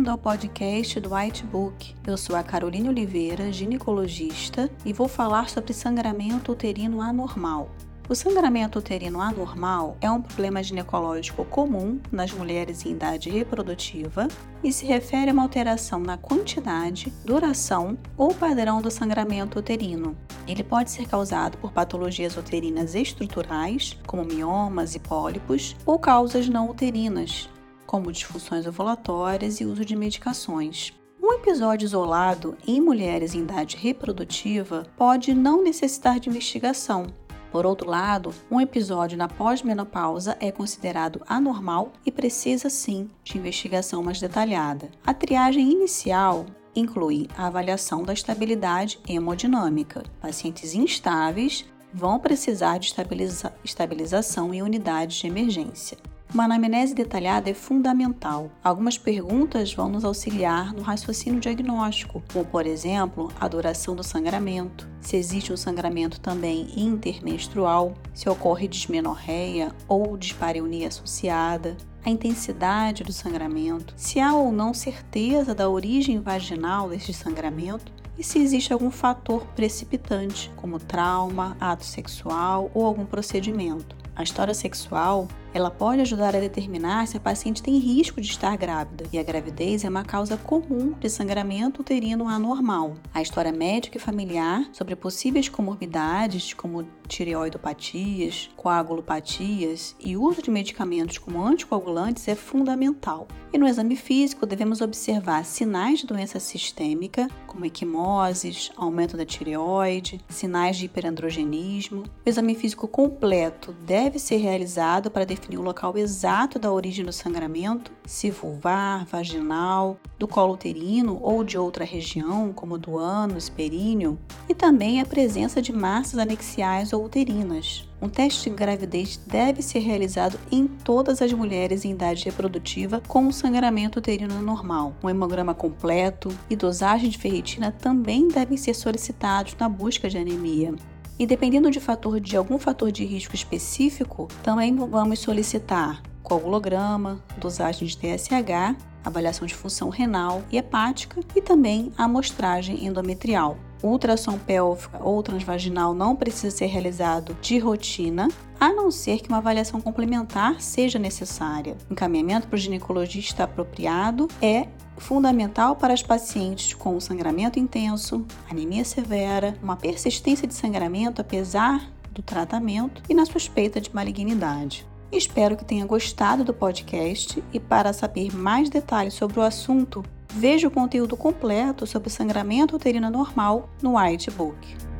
Bem-vindo ao podcast do White Book. Eu sou a Carolina Oliveira, ginecologista, e vou falar sobre sangramento uterino anormal. O sangramento uterino anormal é um problema ginecológico comum nas mulheres em idade reprodutiva e se refere a uma alteração na quantidade, duração ou padrão do sangramento uterino. Ele pode ser causado por patologias uterinas estruturais, como miomas e pólipos, ou causas não uterinas, como disfunções ovulatórias e uso de medicações. Um episódio isolado em mulheres em idade reprodutiva pode não necessitar de investigação. Por outro lado, um episódio na pós-menopausa é considerado anormal e precisa sim de investigação mais detalhada. A triagem inicial inclui a avaliação da estabilidade hemodinâmica. Pacientes instáveis vão precisar de estabiliza estabilização em unidades de emergência. Uma anamnese detalhada é fundamental. Algumas perguntas vão nos auxiliar no raciocínio diagnóstico, como, por exemplo, a duração do sangramento, se existe um sangramento também intermenstrual, se ocorre dismenorreia ou dispareunia associada, a intensidade do sangramento, se há ou não certeza da origem vaginal deste sangramento e se existe algum fator precipitante, como trauma, ato sexual ou algum procedimento. A história sexual ela pode ajudar a determinar se a paciente tem risco de estar grávida, e a gravidez é uma causa comum de sangramento uterino anormal. A história médica e familiar sobre possíveis comorbidades, como tireoidopatias, coagulopatias e uso de medicamentos como anticoagulantes é fundamental. E no exame físico devemos observar sinais de doença sistêmica, como equimoses, aumento da tireoide, sinais de hiperandrogenismo. O exame físico completo deve ser realizado para definir definir o local exato da origem do sangramento, se vulvar, vaginal, do colo uterino ou de outra região, como do ânus, períneo, e também a presença de massas anexiais ou uterinas. Um teste de gravidez deve ser realizado em todas as mulheres em idade reprodutiva com sangramento uterino normal. Um hemograma completo e dosagem de ferritina também devem ser solicitados na busca de anemia. E dependendo de fator de algum fator de risco específico, também vamos solicitar coagulograma, dosagem de TSH, avaliação de função renal e hepática e também a amostragem endometrial. Ultrassom pélvica ou transvaginal não precisa ser realizado de rotina, a não ser que uma avaliação complementar seja necessária. Encaminhamento para o ginecologista apropriado é fundamental para as pacientes com sangramento intenso, anemia severa, uma persistência de sangramento apesar do tratamento e na suspeita de malignidade. Espero que tenha gostado do podcast e para saber mais detalhes sobre o assunto, veja o conteúdo completo sobre sangramento uterino normal no White Book.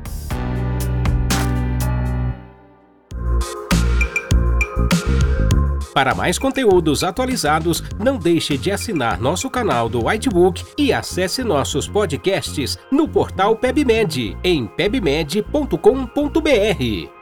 Para mais conteúdos atualizados, não deixe de assinar nosso canal do Whitebook e acesse nossos podcasts no portal PebMed em pebmed.com.br.